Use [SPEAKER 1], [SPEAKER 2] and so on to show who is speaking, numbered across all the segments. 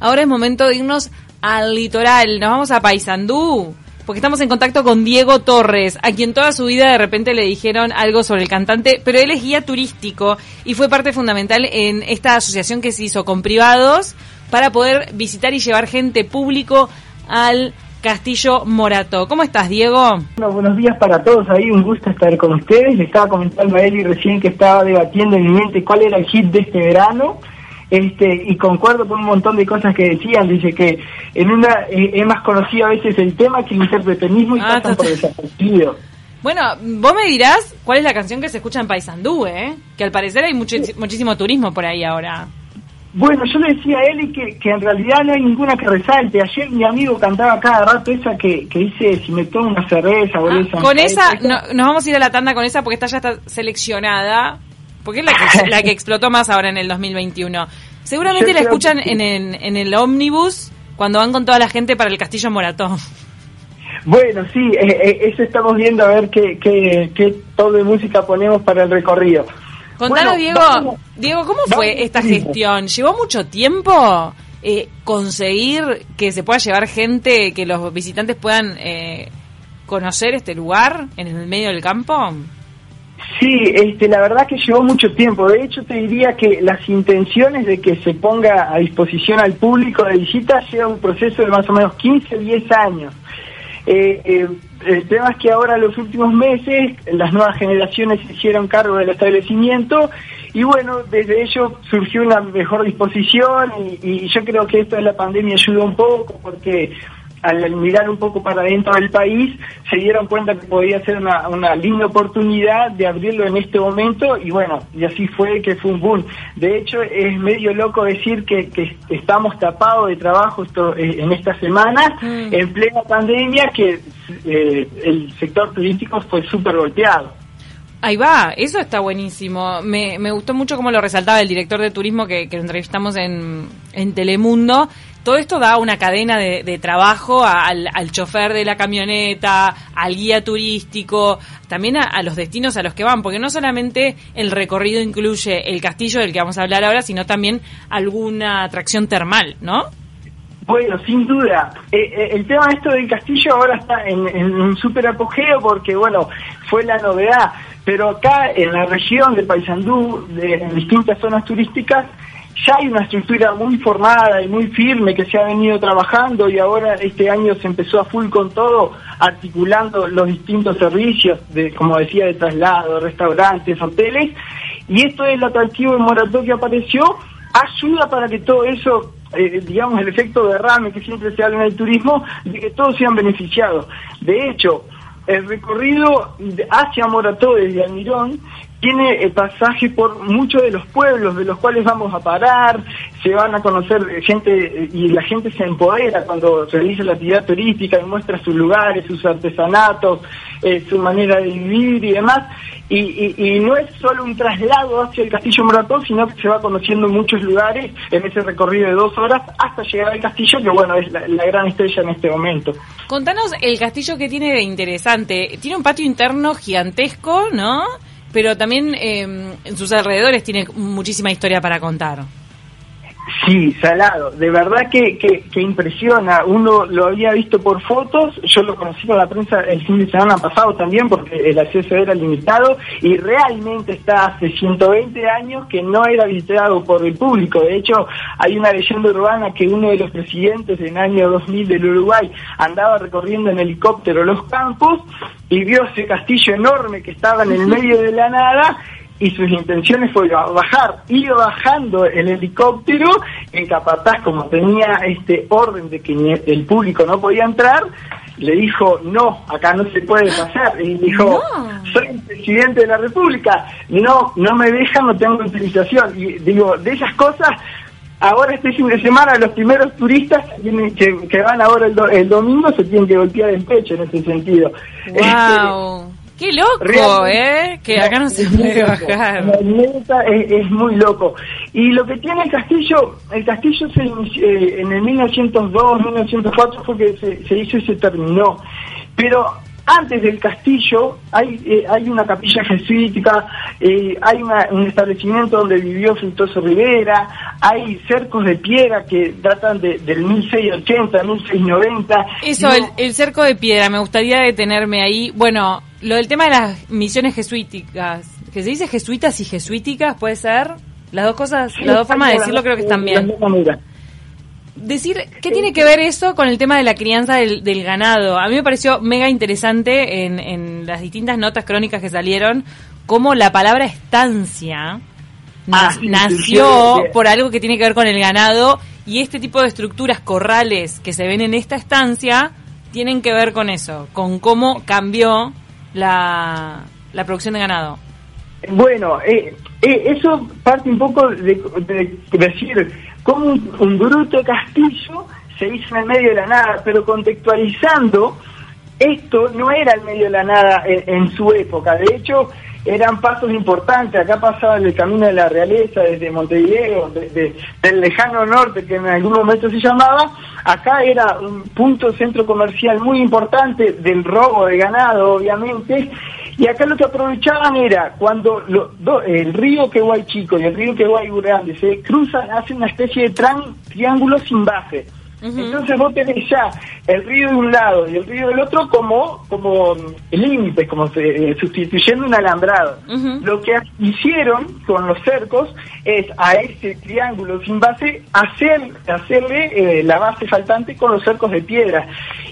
[SPEAKER 1] Ahora es momento de irnos al litoral. Nos vamos a Paysandú. Porque estamos en contacto con Diego Torres, a quien toda su vida de repente le dijeron algo sobre el cantante, pero él es guía turístico y fue parte fundamental en esta asociación que se hizo con privados para poder visitar y llevar gente público al Castillo Morato. ¿Cómo estás, Diego?
[SPEAKER 2] Bueno, buenos días para todos ahí, un gusto estar con ustedes. Le estaba comentando a Eli recién que estaba debatiendo en mi mente cuál era el hit de este verano. Este, y concuerdo con un montón de cosas que decían, dice que en una eh, es más conocido a veces el tema que el interpretanismo y
[SPEAKER 1] Ah,
[SPEAKER 2] pasan por
[SPEAKER 1] total.
[SPEAKER 2] desapercibido.
[SPEAKER 1] Bueno, vos me dirás cuál es la canción que se escucha en Paysandú, ¿eh? Que al parecer hay muchi- muchísimo turismo por ahí ahora.
[SPEAKER 2] Bueno, yo le decía a Eli que, que en realidad no hay ninguna que resalte. Ayer mi amigo cantaba cada rato esa que, que dice si me tomo una cerveza o
[SPEAKER 1] Ah,
[SPEAKER 2] esa.
[SPEAKER 1] con esa, no- nos vamos a ir a la tanda con esa porque esta ya está seleccionada, porque es la que, la que explotó más ahora en el 2021. Seguramente
[SPEAKER 2] Yo
[SPEAKER 1] la escuchan
[SPEAKER 2] que
[SPEAKER 1] en, en, en el ómnibus cuando van con toda la gente para el Castillo Morató.
[SPEAKER 2] Bueno, sí, eh, eh, eso estamos viendo a ver qué, qué, qué todo de música ponemos para el recorrido.
[SPEAKER 1] Contanos,
[SPEAKER 2] Bueno,
[SPEAKER 1] Diego,
[SPEAKER 2] vamos-
[SPEAKER 1] Diego, ¿cómo fue esta gestión? ¿Llevó mucho tiempo eh, conseguir que se pueda llevar gente, que los visitantes puedan eh, conocer este lugar en el medio del campo?
[SPEAKER 2] Sí, este, la verdad que llevó mucho tiempo. De hecho, te diría que las intenciones de que se ponga a disposición al público de visita lleva un proceso de más o menos 15, 10 años. Eh, eh, el tema es que ahora, los últimos meses, las nuevas generaciones se hicieron cargo del establecimiento y bueno, desde ello surgió una mejor disposición y, y yo creo que esto de la pandemia ayudó un poco porque al mirar un poco para dentro del país, se dieron cuenta que podía ser una, una linda oportunidad de abrirlo en este momento y bueno, y así fue que fue un boom. De hecho, es medio loco decir que, que estamos tapados de trabajo esto, eh, en estas semanas,
[SPEAKER 1] Mm.
[SPEAKER 2] en plena pandemia, que eh, el sector turístico fue súper golpeado.
[SPEAKER 1] Ahí va, eso está buenísimo. Me, me gustó mucho cómo lo resaltaba el director de turismo que, que entrevistamos en, en Telemundo. Todo esto da una cadena de, trabajo al, chofer de la camioneta, al guía turístico, también a, a los destinos a los que van, porque no solamente el recorrido incluye el castillo del que vamos a hablar ahora, sino también alguna atracción termal, ¿no?
[SPEAKER 2] Bueno, sin duda. Eh, eh, el tema de esto del castillo ahora está en, en un súper apogeo porque, bueno, fue la novedad. Pero acá en la región de Paysandú, de, en distintas zonas turísticas, ya hay una estructura muy formada y muy firme que se ha venido trabajando y ahora este año se empezó a full con todo, articulando los distintos servicios, de como decía, de traslado, restaurantes, hoteles. Y esto es el atractivo de Morató que apareció, ayuda para que todo eso eh, digamos, el efecto derrame que siempre se habla en el turismo, de que todos sean beneficiados. De hecho, el recorrido hacia Morató desde Almirón tiene eh, pasaje por muchos de los pueblos de los cuales vamos a parar, se van a conocer eh, gente eh, y la gente se empodera cuando realiza la actividad turística y muestra sus lugares, sus artesanatos, eh, su manera de vivir y demás. Y, y- y no es solo un traslado hacia el Castillo Morató, sino que se va conociendo muchos lugares en ese recorrido de dos horas hasta llegar al castillo, que bueno, es la gran estrella en este momento.
[SPEAKER 1] Contanos el castillo que tiene de interesante. Tiene un patio interno gigantesco, ¿no? Pero también eh, en sus alrededores tiene muchísima historia para contar.
[SPEAKER 2] Sí, salado. De verdad que, que, que impresiona. Uno lo había visto por fotos, yo lo conocí con la prensa el fin de semana pasado también porque el acceso era limitado y realmente está hace 120 años que no era visitado por el público. De hecho, hay una leyenda urbana que uno de los presidentes en el año 2000 del Uruguay andaba recorriendo en helicóptero los campos y vio ese castillo enorme que estaba en el medio de la nada y sus intenciones fue bajar, iba bajando el helicóptero, el capataz como tenía este orden de que el público no podía entrar, le dijo, no, acá no se puede pasar, y dijo,
[SPEAKER 1] No.
[SPEAKER 2] soy el presidente de la república, no, no me dejan, no tengo autorización, y digo, de esas cosas, ahora este fin de semana los primeros turistas que, tienen- que, van ahora el, do- el domingo se tienen que golpear el pecho en ese sentido. Este,
[SPEAKER 1] ¡Wow! ¡Qué loco,
[SPEAKER 2] Realmente-
[SPEAKER 1] eh! Que acá no se puede bajar.
[SPEAKER 2] La neta es, es muy loco. Y lo que tiene el castillo, el castillo se inició, eh, en el 1902, 1904 fue que se, se hizo y se terminó. Pero antes del castillo hay eh, hay una capilla jesuítica, eh, hay un establecimiento donde vivió Fructuoso Rivera, hay cercos de piedra que datan de, del 1680, 1690.
[SPEAKER 1] Eso, el, el cerco de piedra, me gustaría detenerme ahí. Bueno, lo del tema de las misiones jesuíticas, que se dice jesuitas y jesuíticas, puede ser. Las dos cosas, las dos formas de decirlo creo que están bien. Decir, ¿qué tiene que ver eso con el tema de la crianza del, ganado? A mí me pareció mega interesante en, en, las distintas notas crónicas que salieron, cómo la palabra estancia ah, nació por algo que tiene que ver con el ganado y este tipo de estructuras corrales que se ven en esta estancia tienen que ver con eso, con cómo cambió la, la producción de ganado.
[SPEAKER 2] Bueno, eh, eh, eso parte un poco de, decir cómo un, bruto castillo se hizo en el medio de la nada, pero contextualizando, esto no era el medio de la nada en, su época. De hecho, eran pasos importantes. Acá pasaba el camino de la realeza desde Montevideo, desde del lejano norte, que en algún momento se llamaba. Acá era un punto centro comercial muy importante del robo de ganado, obviamente, y acá lo que aprovechaban era cuando el río Queguay Chico y el río Queguay Grande se cruzan, hacen una especie de triángulo sin base. Entonces vos tenés ya el río de un lado y el río del otro como como límites, como se, eh, sustituyendo un alambrado. Lo que hicieron con los cercos es a ese triángulo sin base hacer hacerle eh, la base faltante con los cercos de piedra.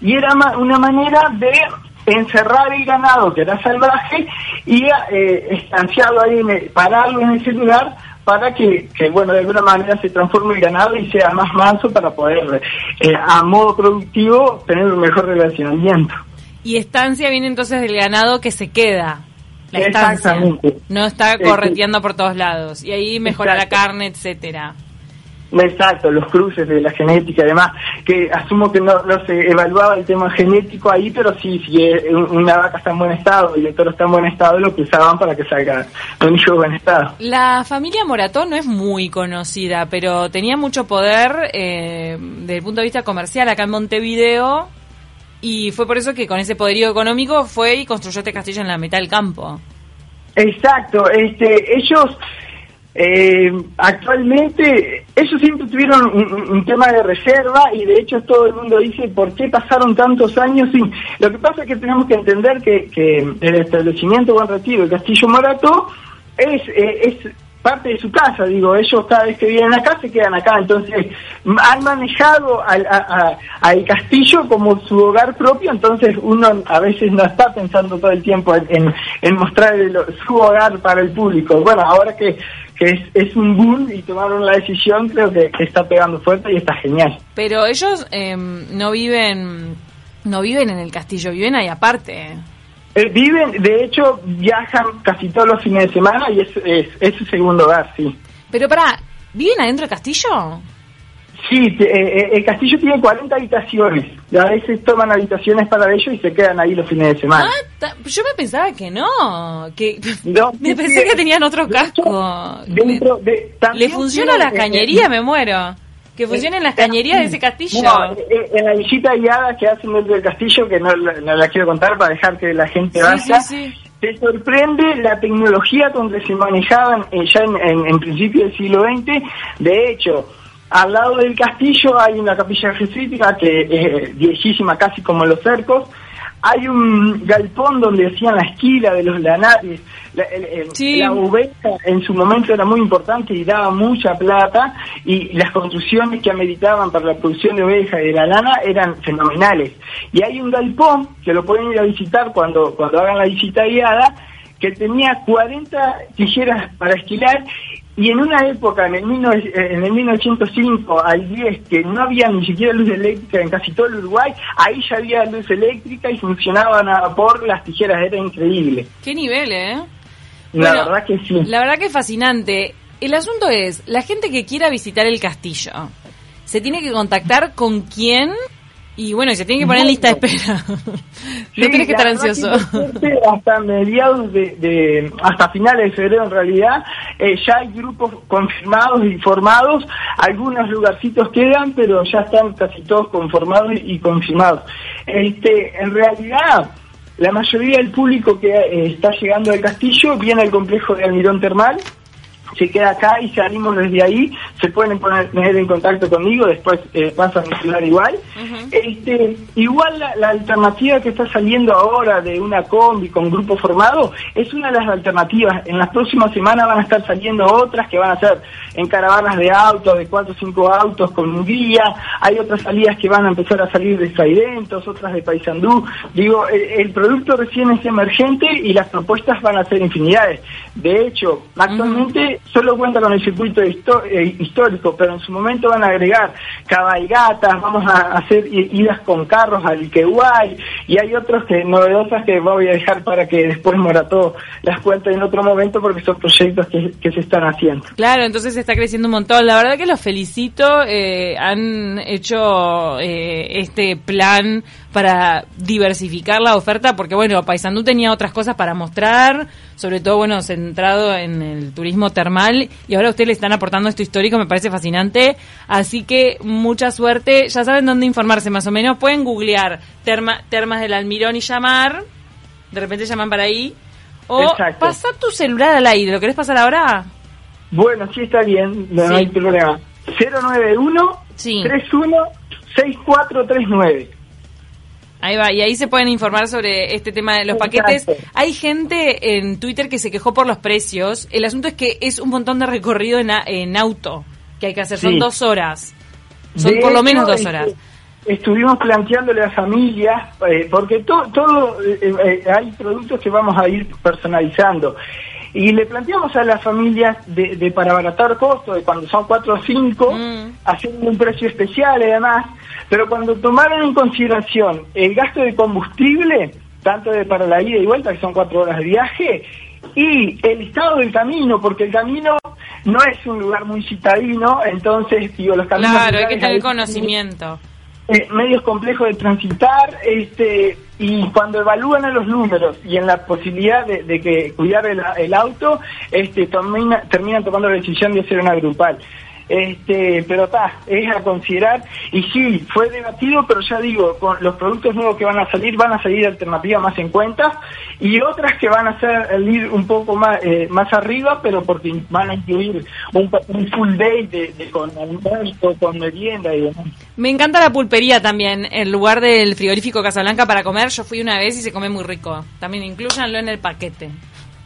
[SPEAKER 2] Y era una manera de encerrar el ganado que era salvaje y eh, estanciarlo ahí, pararlo en ese lugar para que, bueno, de alguna manera se transforme el ganado y sea más manso para poder, eh, a modo productivo, tener un mejor relacionamiento.
[SPEAKER 1] Y estancia viene entonces del ganado que se queda. La estancia. No está correteando por todos lados. Y ahí mejora la carne, etcétera.
[SPEAKER 2] Exacto, los cruces de la genética, además, que asumo que no, no, se evaluaba el tema genético ahí, pero sí, si una vaca está en buen estado y el toro está en buen estado, lo usaban para que salga un hijo de buen estado.
[SPEAKER 1] La familia Morató no es muy conocida, pero tenía mucho poder eh, desde el punto de vista comercial acá en Montevideo, y fue por eso que con ese poderío económico fue y construyó este castillo en la mitad del campo.
[SPEAKER 2] Exacto, este, ellos eh, actualmente, ellos siempre tuvieron un, tema de reserva y de hecho todo el mundo dice por qué pasaron tantos años sin. Lo que pasa es que tenemos que entender que, el establecimiento Buen Retiro, el Castillo Morato, es, eh, es parte de su casa, digo, ellos cada vez que vienen acá se quedan acá, entonces han manejado al, al castillo como su hogar propio, entonces uno a veces no está pensando todo el tiempo en, mostrar su hogar para el público. Bueno, ahora que, que es, un boom y tomaron la decisión, creo que, está pegando fuerte y está genial.
[SPEAKER 1] Pero ellos em, no viven no viven en el castillo, viven ahí aparte.
[SPEAKER 2] Eh, viven, de hecho, viajan casi todos los fines de semana y es, es, su segundo hogar, sí.
[SPEAKER 1] Pero para, ¿viven adentro del castillo?
[SPEAKER 2] Sí, eh, eh, el castillo tiene 40 habitaciones. Y a veces toman habitaciones para ellos y se quedan ahí los fines de semana.
[SPEAKER 1] Ah, yo me pensaba que no. que Me pensé que tenían otro casco. Dentro de, ¿Le funciona la cañería? Me muero que funcionen las cañerías de ese castillo.
[SPEAKER 2] Eh, eh, en la visita guiada que hacen dentro del castillo, que no, la quiero contar para dejar que la gente vaya, te sorprende la tecnología donde se manejaban eh, ya en, en, principio del siglo XX. De hecho, al lado del castillo hay una capilla jesuítica que es viejísima, casi como los cercos, hay un galpón donde hacían la esquila de los lanares. La, la en su momento era muy importante y daba mucha plata y las construcciones que ameritaban para la producción de oveja y de la lana eran fenomenales. Y hay un galpón que lo pueden ir a visitar cuando, cuando hagan la visita guiada que tenía 40 tijeras para esquilar y en una época, en el, en el 1905 al 10, que no había ni siquiera luz eléctrica en casi todo el Uruguay, ahí ya había luz eléctrica y funcionaban a vapor las tijeras, era increíble.
[SPEAKER 1] Qué nivel, ¿eh?
[SPEAKER 2] La verdad que sí.
[SPEAKER 1] La verdad que es fascinante. El asunto es, la gente que quiera visitar el castillo, ¿se tiene que contactar con quién y bueno, se tiene que poner en lista de espera. no tienes que estar ansioso.
[SPEAKER 2] hasta mediados de, hasta finales de febrero en realidad, eh, ya hay grupos confirmados y formados. Algunos lugarcitos quedan, pero ya están casi todos conformados y, confirmados. Este, en realidad, la mayoría del público que eh, está llegando al castillo viene al complejo de Almirón Termal se queda acá y salimos desde ahí, se pueden poner, en contacto conmigo, después eh, pasan a celular igual. este, igual la, alternativa que está saliendo ahora de una combi con grupo formado es una de las alternativas. En las próximas semanas van a estar saliendo otras que van a ser en caravanas de autos, de cuatro o cinco autos con un guía. Hay otras salidas que van a empezar a salir de Saidentos, otras de Paysandú. Digo, el, producto recién es emergente y las propuestas van a ser infinidades. De hecho, actualmente solo cuenta con el circuito eh, histórico, pero en su momento van a agregar cabalgatas, vamos a hacer idas con carros al Quehuay, y hay otros que novedosas que voy a dejar para que después Morató las cuente en otro momento porque son proyectos que, se están haciendo.
[SPEAKER 1] Claro, entonces está creciendo un montón. La verdad que los felicito, eh, han hecho eh, este plan para diversificar la oferta, porque bueno, Paysandú tenía otras cosas para mostrar, sobre todo, bueno, centrado en el turismo termal, y ahora ustedes le están aportando esto histórico, me parece fascinante, así que mucha suerte, ya saben dónde informarse más o menos, pueden googlear Termas del Almirón y llamar, de repente llaman para ahí, o pasa tu celular al aire, ¿lo querés pasar ahora?
[SPEAKER 2] Bueno, sí está bien, no, hay problema. 091 31 6439
[SPEAKER 1] Ahí va, y ahí se pueden informar sobre este tema de los paquetes. Hay gente en Twitter que se quejó por los precios. El asunto es que es un montón de recorrido en, en auto que hay que hacer. Son dos horas. Son por lo menos dos horas.
[SPEAKER 2] estuvimos planteándole a familias, eh, porque todo, todo eh, eh, hay productos que vamos a ir personalizando. Y le planteamos a las familias de, para abaratar costos, de cuando son cuatro o cinco, mm. haciendo un precio especial además, pero cuando tomaron en consideración el gasto de combustible, tanto de para la ida y vuelta, que son cuatro horas de viaje, y el estado del camino, porque el camino no es un lugar muy citadino, entonces, digo, los caminos...
[SPEAKER 1] Claro, hay que tener conocimiento.
[SPEAKER 2] Eh, medios complejos de transitar, este y cuando evalúan a los números y en la posibilidad de, que cuidar el, auto, este terminan tomando la decisión de hacer una grupal. Este, pero está, es a considerar. Y sí, fue debatido, pero ya digo, con los productos nuevos que van a salir, van a salir alternativas más en cuenta y otras que van a salir un poco más eh, más arriba, pero porque van a incluir un, full day de, con almuerzo, con merienda y demás.
[SPEAKER 1] Me encanta la pulpería también, en lugar del frigorífico Casablanca para comer. Yo fui una vez y se come muy rico. También incluyanlo en el paquete.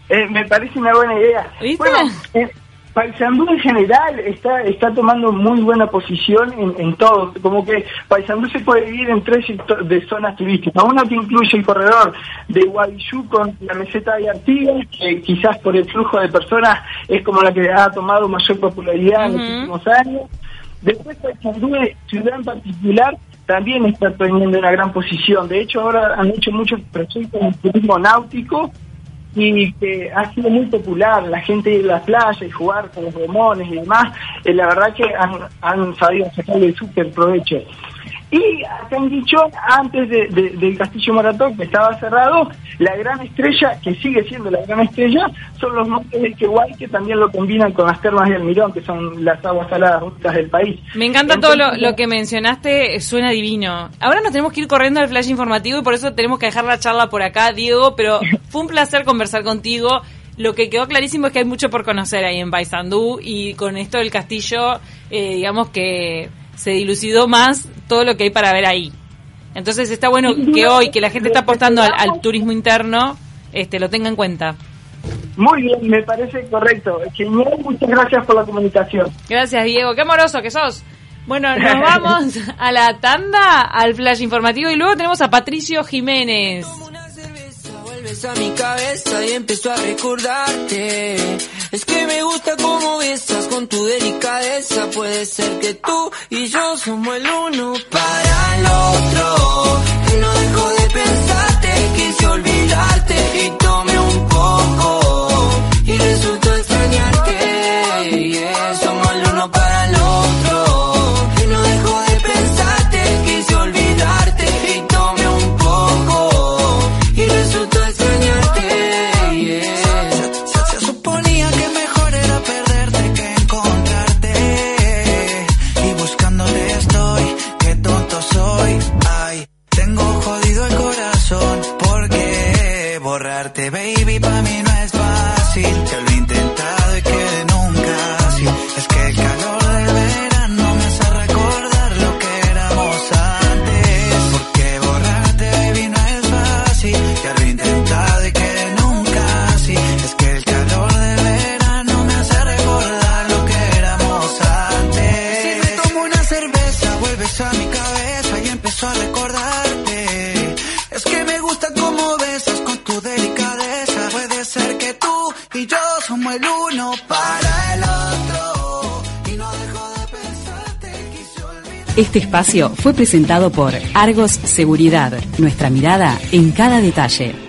[SPEAKER 2] Eh, me parece una buena idea.
[SPEAKER 1] ¿Viste?
[SPEAKER 2] Eh, Paysandú en general está está tomando muy buena posición en, todo, como que Paysandú se puede dividir en tres de zonas turísticas. Una que incluye el corredor de Guadillú con la meseta de Artigas, que quizás por el flujo de personas es como la que ha tomado mayor popularidad en los últimos años. Después Paysandú, ciudad en particular, también está teniendo una gran posición. De hecho, ahora han hecho muchos proyectos en turismo náutico y que ha sido muy popular, la gente ir a la playa y jugar con los remones y demás, eh, la verdad que han, han sabido sacarle súper provecho. Y acá han dicho, antes de, del Castillo Maratón, que estaba cerrado, la gran estrella, que sigue siendo la gran estrella, son los montes de Quehuay, que también lo combinan con las termas de Almirón, que son las aguas saladas únicas del país.
[SPEAKER 1] Me encanta todo lo, que mencionaste, suena divino. Ahora nos tenemos que ir corriendo al flash informativo y por eso tenemos que dejar la charla por acá, Diego, pero fue un placer conversar contigo. Lo que quedó clarísimo es que hay mucho por conocer ahí en Paysandú y con esto del castillo, eh, digamos que se dilucidó más todo lo que hay para ver ahí. Entonces está bueno que hoy, que la gente está apostando al, turismo interno, este lo tenga en cuenta.
[SPEAKER 2] Muy bien, me parece correcto. Genial, muchas gracias por la comunicación.
[SPEAKER 1] Gracias, Diego. Qué amoroso que sos. Bueno, nos vamos a la tanda, al flash informativo y luego tenemos a Patricio Jiménez
[SPEAKER 3] a mi cabeza y empiezo a recordarte. Es que me gusta cómo besas delicadeza. Puede ser que tú y yo somos el uno para
[SPEAKER 4] Este espacio fue presentado por Argos Seguridad, nuestra mirada en cada detalle.